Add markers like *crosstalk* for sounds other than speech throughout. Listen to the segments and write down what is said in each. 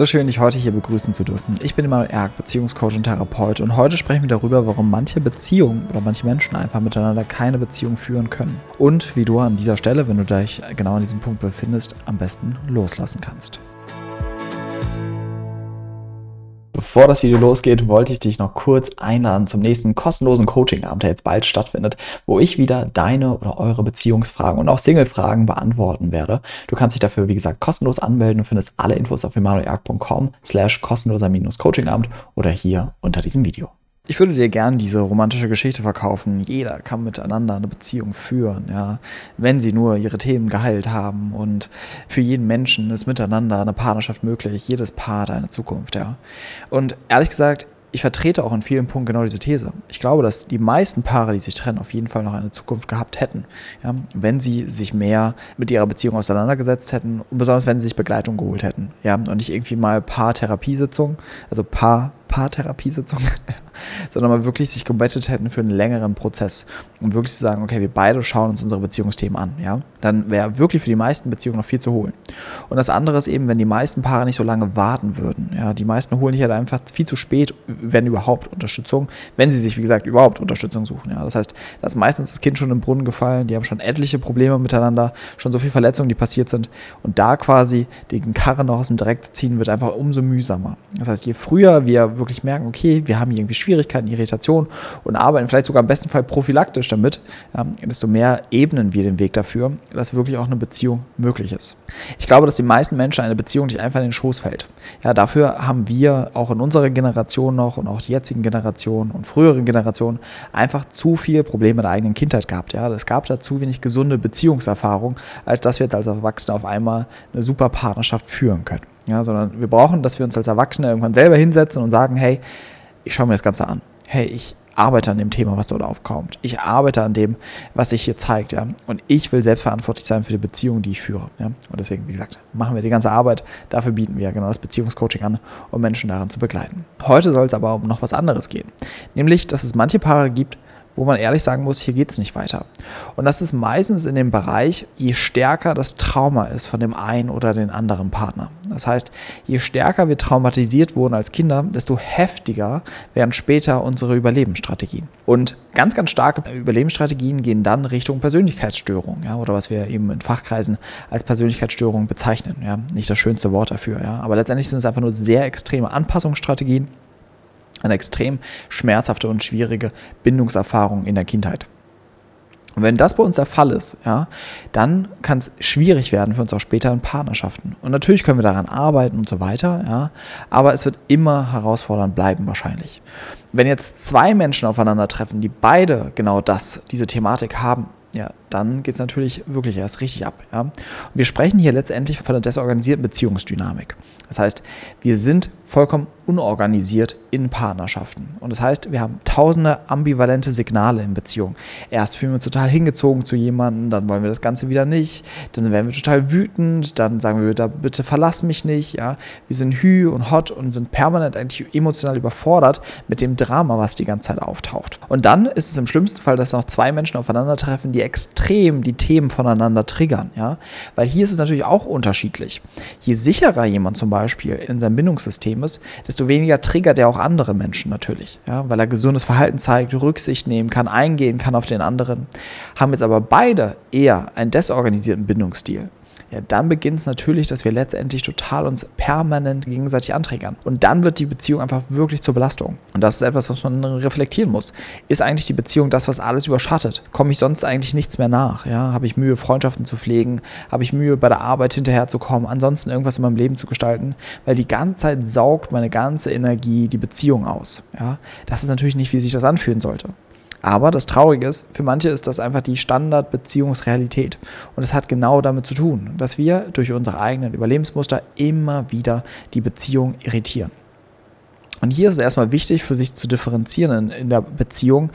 So schön, dich heute hier begrüßen zu dürfen. Ich bin Emanuel Erk, Beziehungscoach und Therapeut und heute sprechen wir darüber, warum manche Beziehungen oder manche Menschen einfach miteinander keine Beziehung führen können. Und wie du an dieser Stelle, wenn du dich genau an diesem Punkt befindest, am besten loslassen kannst. Bevor das Video losgeht, wollte ich dich noch kurz einladen zum nächsten kostenlosen Coaching-Abend, der jetzt bald stattfindet, wo ich wieder deine oder eure Beziehungsfragen und auch Single-Fragen beantworten werde. Du kannst dich dafür, wie gesagt, kostenlos anmelden und findest alle Infos auf emanueljagd.com slash kostenloser-Coaching-Abend oder hier unter diesem Video. Ich würde dir gerne diese romantische Geschichte verkaufen. Jeder kann miteinander eine Beziehung führen, ja, wenn sie nur ihre Themen geheilt haben. Und für jeden Menschen ist miteinander eine Partnerschaft möglich. Jedes Paar hat eine Zukunft, ja. Und ehrlich gesagt, ich vertrete auch in vielen Punkten genau diese These. Ich glaube, dass die meisten Paare, die sich trennen, auf jeden Fall noch eine Zukunft gehabt hätten, ja, wenn sie sich mehr mit ihrer Beziehung auseinandergesetzt hätten besonders wenn sie sich Begleitung geholt hätten, ja, und nicht irgendwie mal Paar-Therapiesitzung, also Paar Paartherapiesitzung, *laughs* sondern mal wirklich sich gebettet hätten für einen längeren Prozess, um wirklich zu sagen, okay, wir beide schauen uns unsere Beziehungsthemen an, ja, dann wäre wirklich für die meisten Beziehungen noch viel zu holen. Und das andere ist eben, wenn die meisten Paare nicht so lange warten würden, ja, die meisten holen sich halt einfach viel zu spät, wenn überhaupt Unterstützung, wenn sie sich, wie gesagt, überhaupt Unterstützung suchen, ja. Das heißt, da ist meistens das Kind schon im Brunnen gefallen, die haben schon etliche Probleme miteinander, schon so viele Verletzungen, die passiert sind und da quasi den Karren noch aus dem Dreck zu ziehen, wird einfach umso mühsamer. Das heißt, je früher wir wirklich merken, okay, wir haben hier irgendwie Schwierigkeiten, Irritation und arbeiten vielleicht sogar im besten Fall prophylaktisch damit, ähm, desto mehr ebnen wir den Weg dafür, dass wirklich auch eine Beziehung möglich ist. Ich glaube, dass die meisten Menschen eine Beziehung nicht einfach in den Schoß fällt. Ja, dafür haben wir auch in unserer Generation noch und auch die jetzigen Generationen und früheren Generationen einfach zu viele Probleme der eigenen Kindheit gehabt. Ja, es gab da zu wenig gesunde Beziehungserfahrung, als dass wir jetzt als Erwachsene auf einmal eine super Partnerschaft führen können. Ja, sondern wir brauchen, dass wir uns als Erwachsene irgendwann selber hinsetzen und sagen, hey, ich schaue mir das Ganze an. Hey, ich arbeite an dem Thema, was dort aufkommt. Ich arbeite an dem, was sich hier zeigt, ja. Und ich will selbstverantwortlich sein für die Beziehung, die ich führe. Ja? Und deswegen, wie gesagt, machen wir die ganze Arbeit. Dafür bieten wir genau das Beziehungscoaching an, um Menschen daran zu begleiten. Heute soll es aber um noch was anderes gehen. Nämlich, dass es manche Paare gibt, wo man ehrlich sagen muss, hier geht es nicht weiter. Und das ist meistens in dem Bereich, je stärker das Trauma ist von dem einen oder den anderen Partner. Das heißt, je stärker wir traumatisiert wurden als Kinder, desto heftiger werden später unsere Überlebensstrategien. Und ganz, ganz starke Überlebensstrategien gehen dann Richtung Persönlichkeitsstörung, ja, oder was wir eben in Fachkreisen als Persönlichkeitsstörung bezeichnen. Ja. Nicht das schönste Wort dafür, ja. Aber letztendlich sind es einfach nur sehr extreme Anpassungsstrategien eine extrem schmerzhafte und schwierige Bindungserfahrung in der Kindheit. Und wenn das bei uns der Fall ist, ja, dann kann es schwierig werden für uns auch später in Partnerschaften. Und natürlich können wir daran arbeiten und so weiter, ja, aber es wird immer herausfordernd bleiben wahrscheinlich. Wenn jetzt zwei Menschen aufeinandertreffen, die beide genau das, diese Thematik haben, ja, dann geht es natürlich wirklich erst richtig ab. Ja? Und wir sprechen hier letztendlich von der desorganisierten Beziehungsdynamik. Das heißt, wir sind vollkommen unorganisiert in Partnerschaften. Und das heißt, wir haben tausende ambivalente Signale in Beziehungen. Erst fühlen wir uns total hingezogen zu jemandem, dann wollen wir das Ganze wieder nicht, dann werden wir total wütend, dann sagen wir, da, bitte verlass mich nicht. Ja? Wir sind hü und hot und sind permanent eigentlich emotional überfordert mit dem Drama, was die ganze Zeit auftaucht. Und dann ist es im schlimmsten Fall, dass noch zwei Menschen aufeinandertreffen, die extrem die Themen voneinander triggern. Ja? Weil hier ist es natürlich auch unterschiedlich. Je sicherer jemand zum Beispiel in seinem Bindungssystem ist, desto weniger triggert er auch andere Menschen natürlich, ja, weil er gesundes Verhalten zeigt, Rücksicht nehmen kann, eingehen kann auf den anderen. Haben jetzt aber beide eher einen desorganisierten Bindungsstil ja, dann beginnt es natürlich, dass wir letztendlich total uns permanent gegenseitig anträgern. Und dann wird die Beziehung einfach wirklich zur Belastung. Und das ist etwas, was man reflektieren muss. Ist eigentlich die Beziehung das, was alles überschattet? Komme ich sonst eigentlich nichts mehr nach? Ja? Habe ich Mühe, Freundschaften zu pflegen? Habe ich Mühe, bei der Arbeit hinterherzukommen? Ansonsten irgendwas in meinem Leben zu gestalten? Weil die ganze Zeit saugt meine ganze Energie die Beziehung aus. Ja? Das ist natürlich nicht, wie sich das anfühlen sollte. Aber das Traurige ist, für manche ist das einfach die Standardbeziehungsrealität. Und es hat genau damit zu tun, dass wir durch unsere eigenen Überlebensmuster immer wieder die Beziehung irritieren. Und hier ist es erstmal wichtig, für sich zu differenzieren in, in der Beziehung,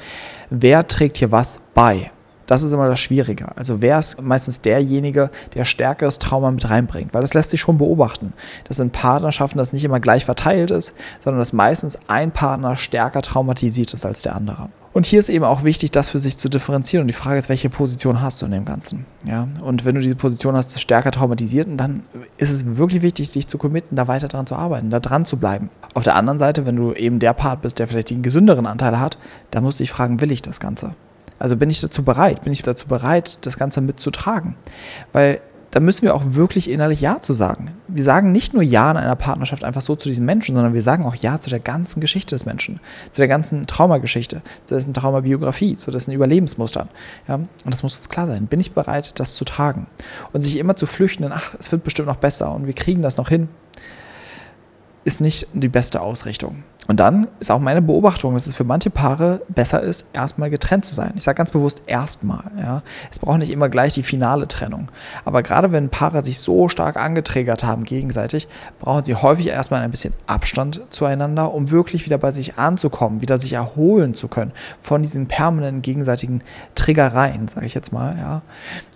wer trägt hier was bei. Das ist immer das Schwierige. Also wer ist meistens derjenige, der stärkeres Trauma mit reinbringt? Weil das lässt sich schon beobachten, dass in Partnerschaften das nicht immer gleich verteilt ist, sondern dass meistens ein Partner stärker traumatisiert ist als der andere. Und hier ist eben auch wichtig, das für sich zu differenzieren. Und die Frage ist, welche Position hast du in dem Ganzen? Ja? Und wenn du diese Position hast, stärker traumatisierten, dann ist es wirklich wichtig, dich zu committen, da weiter dran zu arbeiten, da dran zu bleiben. Auf der anderen Seite, wenn du eben der Part bist, der vielleicht den gesünderen Anteil hat, dann musst du dich fragen, will ich das Ganze? Also bin ich dazu bereit? Bin ich dazu bereit, das Ganze mitzutragen? Weil da müssen wir auch wirklich innerlich Ja zu sagen. Wir sagen nicht nur Ja in einer Partnerschaft einfach so zu diesem Menschen, sondern wir sagen auch Ja zu der ganzen Geschichte des Menschen, zu der ganzen Traumageschichte, zu dessen Traumabiografie, zu dessen Überlebensmustern. Ja? Und das muss uns klar sein. Bin ich bereit, das zu tragen? Und sich immer zu flüchten, ach, es wird bestimmt noch besser und wir kriegen das noch hin, ist nicht die beste Ausrichtung. Und dann ist auch meine Beobachtung, dass es für manche Paare besser ist, erstmal getrennt zu sein. Ich sage ganz bewusst erstmal. Ja. Es braucht nicht immer gleich die finale Trennung. Aber gerade wenn Paare sich so stark angetriggert haben gegenseitig, brauchen sie häufig erstmal ein bisschen Abstand zueinander, um wirklich wieder bei sich anzukommen, wieder sich erholen zu können von diesen permanenten gegenseitigen Triggereien, sage ich jetzt mal. Ja.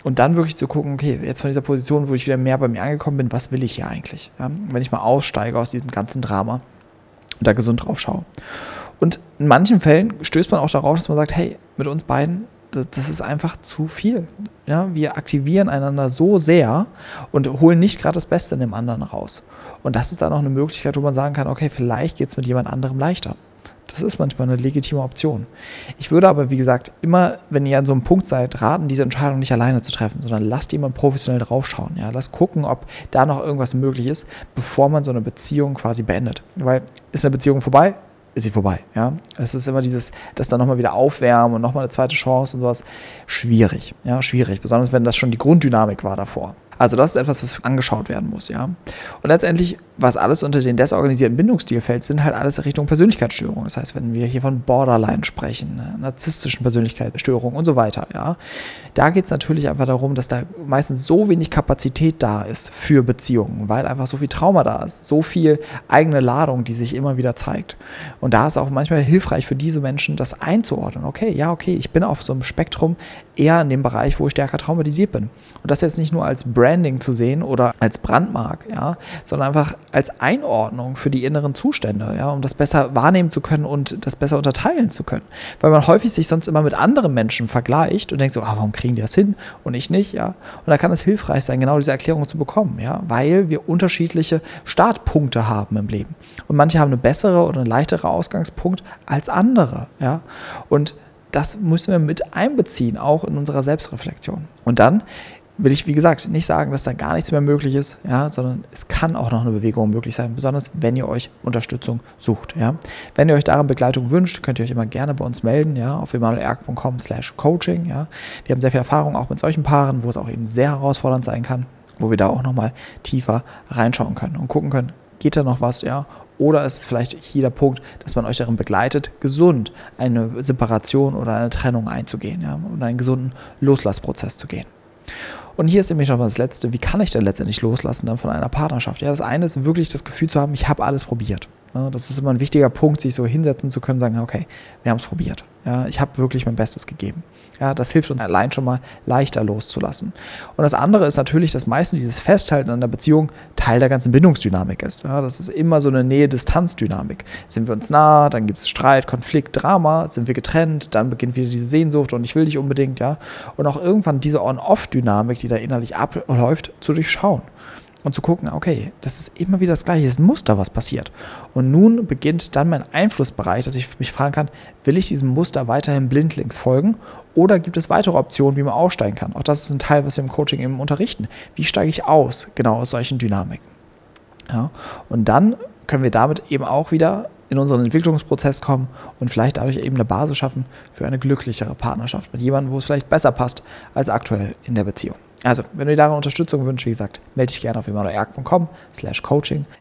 Und dann wirklich zu gucken, okay, jetzt von dieser Position, wo ich wieder mehr bei mir angekommen bin, was will ich hier eigentlich? Ja. Wenn ich mal aussteige aus diesem ganzen Drama und da gesund drauf schaue. Und in manchen Fällen stößt man auch darauf, dass man sagt, hey, mit uns beiden, das ist einfach zu viel. Ja, wir aktivieren einander so sehr und holen nicht gerade das Beste in dem anderen raus. Und das ist dann auch eine Möglichkeit, wo man sagen kann, okay, vielleicht geht es mit jemand anderem leichter. Das ist manchmal eine legitime Option. Ich würde aber, wie gesagt, immer, wenn ihr an so einem Punkt seid, raten, diese Entscheidung nicht alleine zu treffen, sondern lasst jemand professionell draufschauen. Ja? Lasst gucken, ob da noch irgendwas möglich ist, bevor man so eine Beziehung quasi beendet. Weil ist eine Beziehung vorbei, ist sie vorbei. Ja, es ist immer dieses, das dann nochmal wieder aufwärmen und nochmal eine zweite Chance und sowas. Schwierig, ja, schwierig. Besonders wenn das schon die Grunddynamik war davor. Also das ist etwas, was angeschaut werden muss, ja. Und letztendlich, was alles unter den desorganisierten Bindungsstil fällt, sind halt alles Richtung Persönlichkeitsstörungen. Das heißt, wenn wir hier von Borderline sprechen, ne, narzisstischen Persönlichkeitsstörungen und so weiter, ja, da geht es natürlich einfach darum, dass da meistens so wenig Kapazität da ist für Beziehungen, weil einfach so viel Trauma da ist, so viel eigene Ladung, die sich immer wieder zeigt. Und da ist auch manchmal hilfreich für diese Menschen, das einzuordnen. Okay, ja, okay, ich bin auf so einem Spektrum eher in dem Bereich, wo ich stärker traumatisiert bin. Und das jetzt nicht nur als Brand Branding zu sehen oder als Brandmark, ja, sondern einfach als Einordnung für die inneren Zustände, ja, um das besser wahrnehmen zu können und das besser unterteilen zu können. Weil man häufig sich sonst immer mit anderen Menschen vergleicht und denkt so, ah, warum kriegen die das hin und ich nicht, ja. Und da kann es hilfreich sein, genau diese Erklärung zu bekommen, ja, weil wir unterschiedliche Startpunkte haben im Leben. Und manche haben eine bessere oder eine leichtere Ausgangspunkt als andere, ja. Und das müssen wir mit einbeziehen, auch in unserer Selbstreflexion. Und dann will ich, wie gesagt, nicht sagen, dass da gar nichts mehr möglich ist, ja, sondern es kann auch noch eine Bewegung möglich sein, besonders wenn ihr euch Unterstützung sucht. Ja. Wenn ihr euch darin Begleitung wünscht, könnt ihr euch immer gerne bei uns melden, ja, auf emanuelerg.com slash coaching. Ja. Wir haben sehr viel Erfahrung auch mit solchen Paaren, wo es auch eben sehr herausfordernd sein kann, wo wir da auch nochmal tiefer reinschauen können und gucken können, geht da noch was, ja, oder ist es vielleicht hier der Punkt, dass man euch darin begleitet, gesund eine Separation oder eine Trennung einzugehen ja, und einen gesunden Loslassprozess zu gehen. Und hier ist nämlich noch das Letzte, wie kann ich denn letztendlich loslassen dann von einer Partnerschaft? Ja, das eine ist wirklich das Gefühl zu haben, ich habe alles probiert. Ja, das ist immer ein wichtiger Punkt, sich so hinsetzen zu können, sagen, okay, wir haben es probiert. Ja, ich habe wirklich mein Bestes gegeben. Ja, das hilft uns allein schon mal leichter loszulassen. Und das andere ist natürlich, dass meistens dieses Festhalten an der Beziehung Teil der ganzen Bindungsdynamik ist. Ja, das ist immer so eine Nähe-Distanz-Dynamik. Sind wir uns nah, dann gibt es Streit, Konflikt, Drama, sind wir getrennt, dann beginnt wieder diese Sehnsucht und ich will dich unbedingt, ja. Und auch irgendwann diese On-Off-Dynamik, die da innerlich abläuft, zu durchschauen und zu gucken, okay, das ist immer wieder das Gleiche, es ist ein Muster, was passiert. Und nun beginnt dann mein Einflussbereich, dass ich mich fragen kann, will ich diesem Muster weiterhin blindlings folgen oder gibt es weitere Optionen, wie man aussteigen kann? Auch das ist ein Teil, was wir im Coaching eben unterrichten. Wie steige ich aus, genau aus solchen Dynamiken? Ja, und dann können wir damit eben auch wieder in unseren Entwicklungsprozess kommen und vielleicht dadurch eben eine Basis schaffen für eine glücklichere Partnerschaft mit jemandem, wo es vielleicht besser passt als aktuell in der Beziehung. Also, wenn du dir daran Unterstützung wünschst, wie gesagt, melde dich gerne auf emanuelerg.com slash coaching.